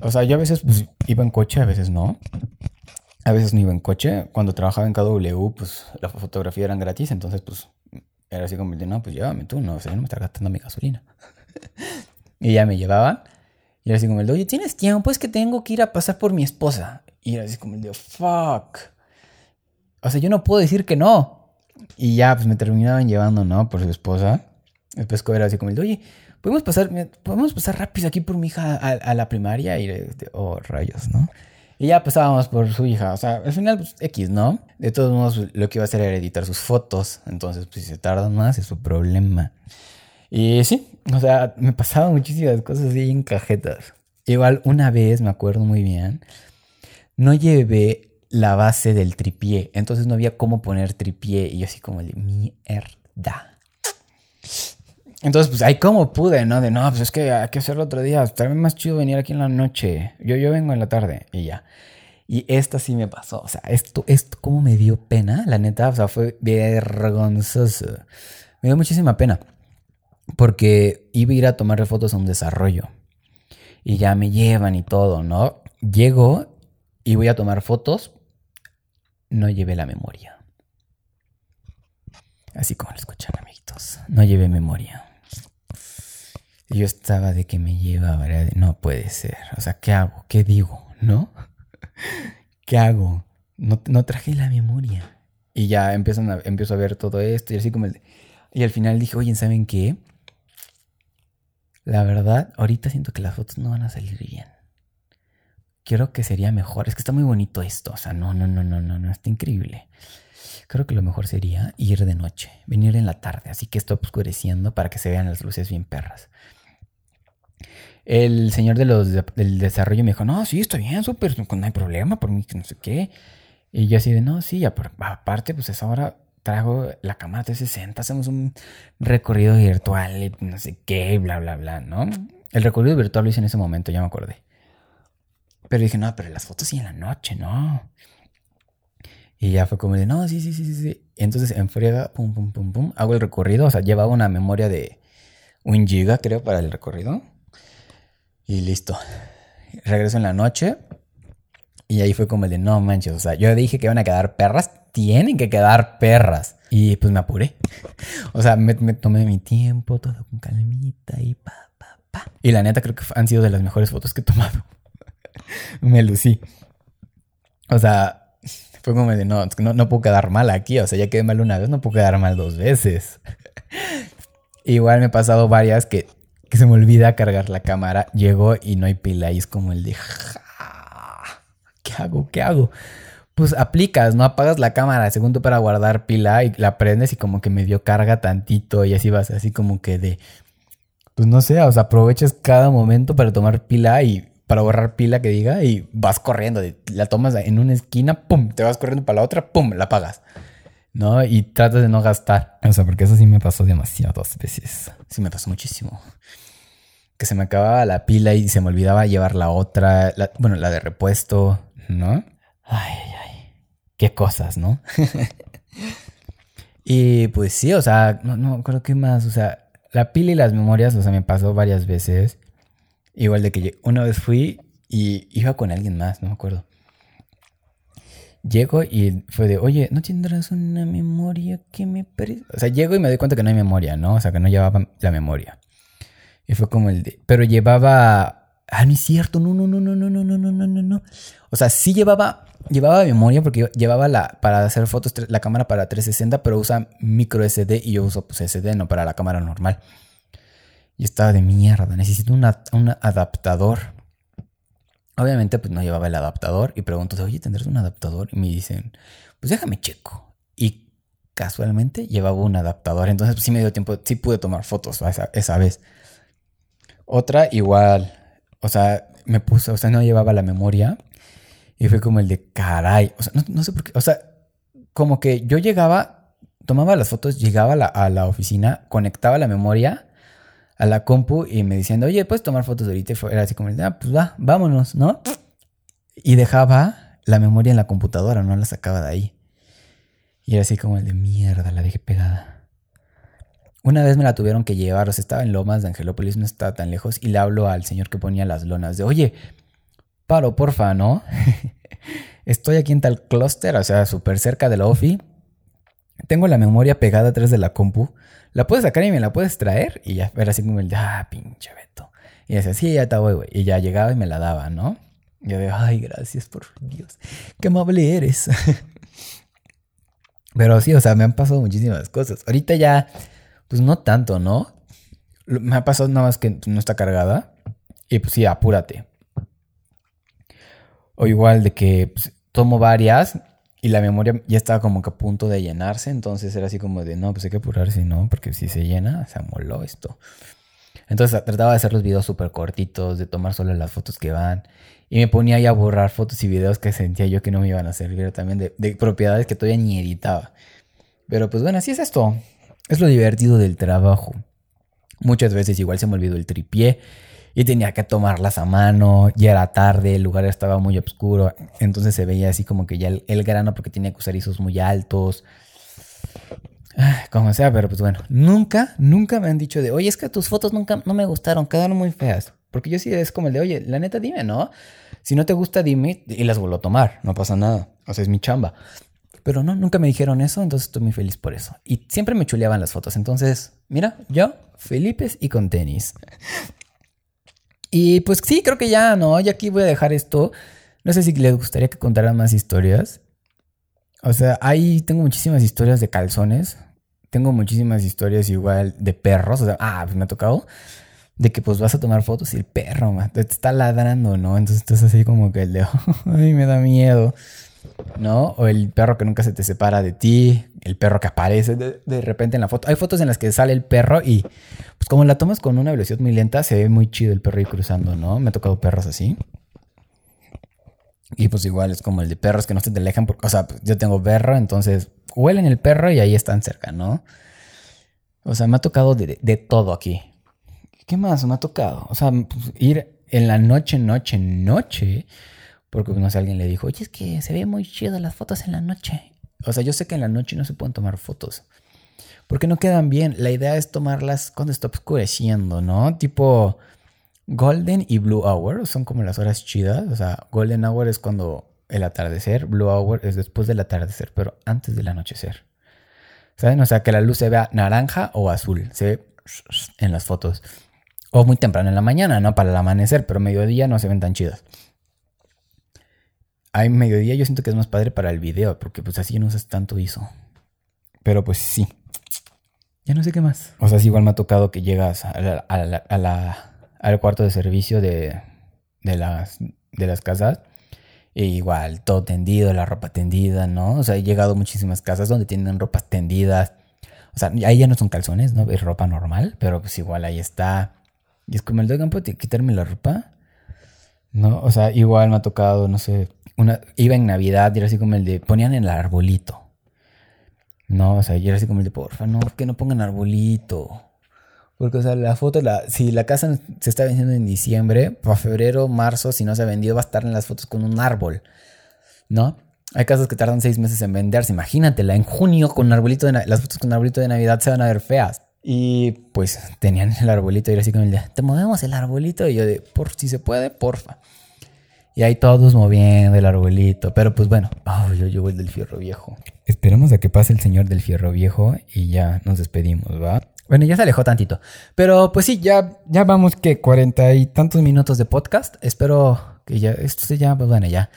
o sea, yo a veces pues, iba en coche, a veces no. A veces no iba en coche. Cuando trabajaba en KW, pues la fotografía eran gratis, entonces pues era así como, no, pues llévame tú, no, o sea, no me está gastando mi gasolina. (laughs) y ya me llevaban. Y era así como, oye, ¿tienes tiempo? Es que tengo que ir a pasar por mi esposa. Y era así como, el fuck. O sea, yo no puedo decir que no. Y ya, pues me terminaban llevando, ¿no? Por su esposa. Después era así como, oye, ¿podemos pasar, podemos pasar rápido aquí por mi hija a, la primaria? Y, oh, rayos, ¿no? Y ya pasábamos por su hija. O sea, al final, pues, X, ¿no? De todos modos, lo que iba a hacer era editar sus fotos. Entonces, pues, si se tardan más, es su problema. Y sí, o sea, me pasaban muchísimas cosas así en cajetas. Igual, una vez, me acuerdo muy bien, no llevé la base del tripié. Entonces, no había cómo poner tripié. Y yo así como de mierda. Entonces, pues ahí como pude, ¿no? De no, pues es que hay que hacerlo otro día. También más chido venir aquí en la noche. Yo, yo vengo en la tarde y ya. Y esta sí me pasó. O sea, esto, esto como me dio pena, la neta. O sea, fue vergonzoso. Me dio muchísima pena. Porque iba a ir a tomar fotos a un desarrollo. Y ya me llevan y todo, ¿no? Llego y voy a tomar fotos. No llevé la memoria. Así como lo escuchan, amiguitos. No llevé memoria. yo estaba de que me lleva, no puede ser. O sea, ¿qué hago? ¿Qué digo? ¿No? (laughs) ¿Qué hago? No, traje la memoria. Y ya empiezan a, empiezo a ver todo esto y así como Y al final dije, oye, ¿saben qué? La verdad, ahorita siento que las fotos no van a salir bien. Creo que sería mejor. Es que está muy bonito esto. O sea, no, no, no, no, no, no. Está increíble. Creo que lo mejor sería ir de noche, venir en la tarde, así que está oscureciendo para que se vean las luces bien perras. El señor de los, del desarrollo me dijo, no, sí, estoy bien, súper, no hay problema, por mí que no sé qué. Y yo así de, no, sí, aparte, pues es ahora traigo la cámara 360, hacemos un recorrido virtual no sé qué, bla, bla, bla, ¿no? El recorrido virtual lo hice en ese momento, ya me acordé. Pero dije, no, pero las fotos sí en la noche, no. Y ya fue como de, no, sí, sí, sí, sí. Entonces en friega, pum, pum, pum, pum, hago el recorrido. O sea, llevaba una memoria de un giga, creo, para el recorrido. Y listo. Regreso en la noche. Y ahí fue como de, no manches, o sea, yo dije que iban a quedar perras, tienen que quedar perras. Y pues me apuré. O sea, me, me tomé mi tiempo, todo con calmita y pa, pa, pa. Y la neta creo que han sido de las mejores fotos que he tomado. (laughs) me lucí. O sea, fue como de, no, no, no puedo quedar mal aquí. O sea, ya quedé mal una vez, no puedo quedar mal dos veces. (laughs) Igual me he pasado varias que, que, se me olvida cargar la cámara. Llego y no hay pila y es como el de, ¿qué hago? ¿Qué hago? Pues aplicas, ¿no? Apagas la cámara, segundo para guardar pila y la prendes y como que medio carga tantito y así vas, así como que de, pues no sé, o sea, aprovechas cada momento para tomar pila y para borrar pila que diga y vas corriendo, la tomas en una esquina, pum, te vas corriendo para la otra, pum, la apagas. ¿No? Y tratas de no gastar. O sea, porque eso sí me pasó demasiadas veces. Sí me pasó muchísimo. Que se me acababa la pila y se me olvidaba llevar la otra, bueno, la de repuesto, ¿no? Ay. Qué cosas, ¿no? y pues sí, o sea, no, no creo que más, o sea, la pila y las memorias, o sea, me pasó varias veces. Igual de que una vez fui y iba con alguien más, no me acuerdo. Llego y fue de, oye, ¿no tendrás una memoria que me? O sea, llego y me doy cuenta que no hay memoria, ¿no? O sea, que no llevaba la memoria. Y fue como el de, pero llevaba... Ah, no es cierto, no, no, no, no, no, no, no, no, no, no. O sea, sí llevaba, llevaba memoria porque llevaba la, para hacer fotos, la cámara para 360, pero usa micro SD y yo uso pues SD, no para la cámara normal. Y estaba de mierda, necesito un adaptador. Obviamente, pues no llevaba el adaptador y pregunto, oye, ¿tendrás un adaptador? Y me dicen, pues déjame checo. Y casualmente llevaba un adaptador, entonces pues, sí me dio tiempo, sí pude tomar fotos esa, esa vez. Otra igual, o sea, me puso, o sea, no llevaba la memoria y fue como el de caray, o sea, no, sé por qué, o sea, como que yo llegaba, tomaba las fotos, llegaba a la, oficina, conectaba la memoria a la compu y me decían, oye, ¿puedes tomar fotos ahorita? Y era así como, el de, ah, pues va, vámonos, ¿no? Y dejaba la memoria en la computadora, no la sacaba de ahí. Y era así como el de mierda, la dejé pegada. Una vez me la tuvieron que llevar, o sea, estaba en Lomas de Angelópolis, no estaba tan lejos, y le hablo al señor que ponía las lonas de, oye, paro, porfa, ¿no? (laughs) Estoy aquí en tal clúster, o sea, súper cerca de la OFI. Tengo la memoria pegada atrás de la compu. ¿La puedes sacar y me la puedes traer? Y ya era así como el ah, pinche Beto. Y decía, sí, ya está, güey, Y ya llegaba y me la daba, ¿no? Y yo de, ay, gracias por Dios. Qué amable eres. (laughs) Pero sí, o sea, me han pasado muchísimas cosas. Ahorita ya pues no tanto, ¿no? Me ha pasado nada más que no está cargada. Y pues sí, apúrate. O igual de que pues, tomo varias y la memoria ya estaba como que a punto de llenarse. Entonces era así como de, no, pues hay que apurarse, ¿no? Porque si se llena, se amoló esto. Entonces trataba de hacer los videos súper cortitos, de tomar solo las fotos que van. Y me ponía ahí a borrar fotos y videos que sentía yo que no me iban a servir también de, de propiedades que todavía ni editaba. Pero pues bueno, así es esto. Es lo divertido del trabajo. Muchas veces igual se me olvidó el tripié y tenía que tomarlas a mano, ya era tarde, el lugar estaba muy oscuro, entonces se veía así como que ya el, grano porque tenía que usar esos muy altos. Ah, como sea, pero pues bueno, nunca, nunca me han dicho de, oye, es que tus fotos nunca no me gustaron, quedaron muy feas. Porque yo sí es como el de, oye, la neta dime, ¿no? Si no te gusta, dime y las vuelvo a tomar, no pasa nada. O sea, es mi chamba. Pero no, nunca me dijeron eso, entonces estoy muy feliz por eso. Y siempre me chuleaban las fotos. Entonces, mira, yo, Felipe y con tenis. Y pues sí, creo que ya, ¿no? Ya aquí voy a dejar esto. No sé si les gustaría que contara más historias. O sea, ahí tengo muchísimas historias de calzones. Tengo muchísimas historias igual de perros. O sea, ah, pues me ha tocado. De que pues vas a tomar fotos y el perro te está ladrando, ¿no? Entonces estás así como que el de, (laughs) ay, me da miedo. ¿No? O el perro que nunca se te separa de ti, el perro que aparece de, repente en la foto. Hay fotos en las que sale el perro y, pues como la tomas con una velocidad muy lenta, se ve muy chido el perro ahí cruzando, ¿no? Me ha tocado perros así. Y pues igual es como el de perros que no se te alejan, porque, o sea, pues, yo tengo perro, entonces huelen el perro y ahí están cerca, ¿no? O sea, me ha tocado de, de todo aquí. ¿Qué más me ha tocado? O sea, pues, ir en la noche, noche, noche porque no sé, alguien le dijo, oye, es que se ve muy chido las fotos en la noche. O sea, yo sé que en la noche no se pueden tomar fotos. Porque no quedan bien. La idea es tomarlas cuando está oscureciendo, ¿no? Tipo Golden y Blue Hour son como las horas chidas. O sea, Golden Hour es cuando el atardecer, Blue Hour es después del atardecer, pero antes del anochecer. ¿Saben? O sea, que la luz se vea naranja o azul. Se ve en las fotos. O muy temprano en la mañana, ¿no? Para el amanecer, pero mediodía no se ven tan chidas. Hay mediodía yo siento que es más padre para el video, porque pues así no usas tanto ISO. Pero pues sí. Ya no sé qué más. O sea, si igual me ha tocado que llegas al cuarto de servicio de, las, de las casas. E igual, todo tendido, la ropa tendida, ¿no? O sea, he llegado a muchísimas casas donde tienen ropas tendidas. O sea, ahí ya no son calzones, ¿no? Es ropa normal, pero pues igual ahí está. Y es como el de ¿puedo quitarme la ropa? No, o sea, igual me ha tocado, no sé, iba en Navidad y era así como el de, ponían el arbolito. No, o sea, y era así como el de, porfa, no, que no pongan arbolito. Porque, o sea, la foto, si la casa se está vendiendo en diciembre, para febrero, marzo, si no se ha vendido, va a estar en las fotos con un árbol. ¿No? Hay casas que tardan seis meses en venderse. Imagínatela, en junio con un arbolito de las fotos con arbolito de Navidad se van a ver feas. Y pues tenían el arbolito y era así como el de, te movemos el arbolito. Y yo de, por si se puede, porfa. Y ahí todos moviendo el arbolito. Pero pues bueno, oh, yo llevo el del fierro viejo. Esperemos a que pase el señor del fierro viejo y ya nos despedimos, ¿va? Bueno, ya se alejó tantito. Pero pues sí, ya, ya vamos que cuarenta y tantos minutos de podcast. Espero que ya, esto se ya, pues bueno, ya.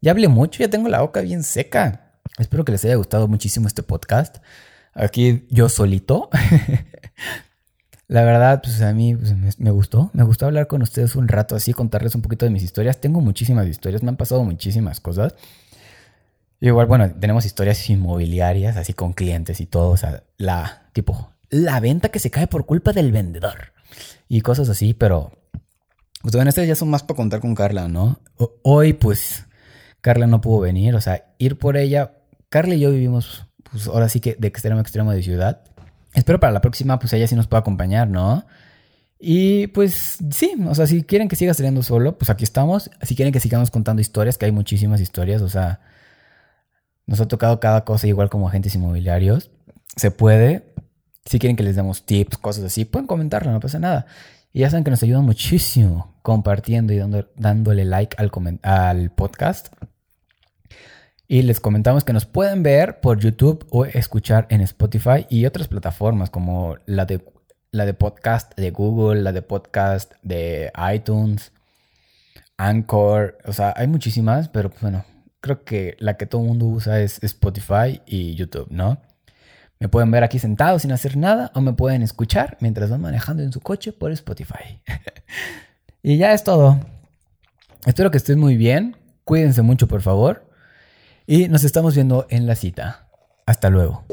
Ya hablé mucho, ya tengo la boca bien seca. Espero que les haya gustado muchísimo este podcast. Aquí yo solito. (laughs) La verdad, pues a mí pues, me, gustó. Me gustó hablar con ustedes un rato así, contarles un poquito de mis historias. Tengo muchísimas historias, me han pasado muchísimas cosas. Igual, bueno, tenemos historias inmobiliarias, así con clientes y todo. O sea, la, tipo, la venta que se cae por culpa del vendedor. Y cosas así, pero... Pues bueno, estas ya son más para contar con Carla, ¿no? Hoy, pues, Carla no pudo venir. O sea, ir por ella... Carla y yo vivimos, pues, ahora sí que de extremo a extremo de ciudad. Espero para la próxima, pues ella sí nos pueda acompañar, ¿no? Y pues sí, o sea, si quieren que siga saliendo solo, pues aquí estamos. Si quieren que sigamos contando historias, que hay muchísimas historias, o sea, nos ha tocado cada cosa igual como agentes inmobiliarios. Se puede. Si quieren que les demos tips, cosas así, pueden comentarlo, no pasa nada. Y ya saben que nos ayudan muchísimo compartiendo y dándole like al, al podcast. Y les comentamos que nos pueden ver por YouTube o escuchar en Spotify y otras plataformas como la de, la de podcast de Google, la de podcast de iTunes, Anchor. O sea, hay muchísimas, pero bueno, creo que la que todo el mundo usa es Spotify y YouTube, ¿no? Me pueden ver aquí sentado sin hacer nada o me pueden escuchar mientras van manejando en su coche por Spotify. (laughs) y ya es todo. Espero que estén muy bien. Cuídense mucho, por favor. Y nos estamos viendo en la cita. Hasta luego.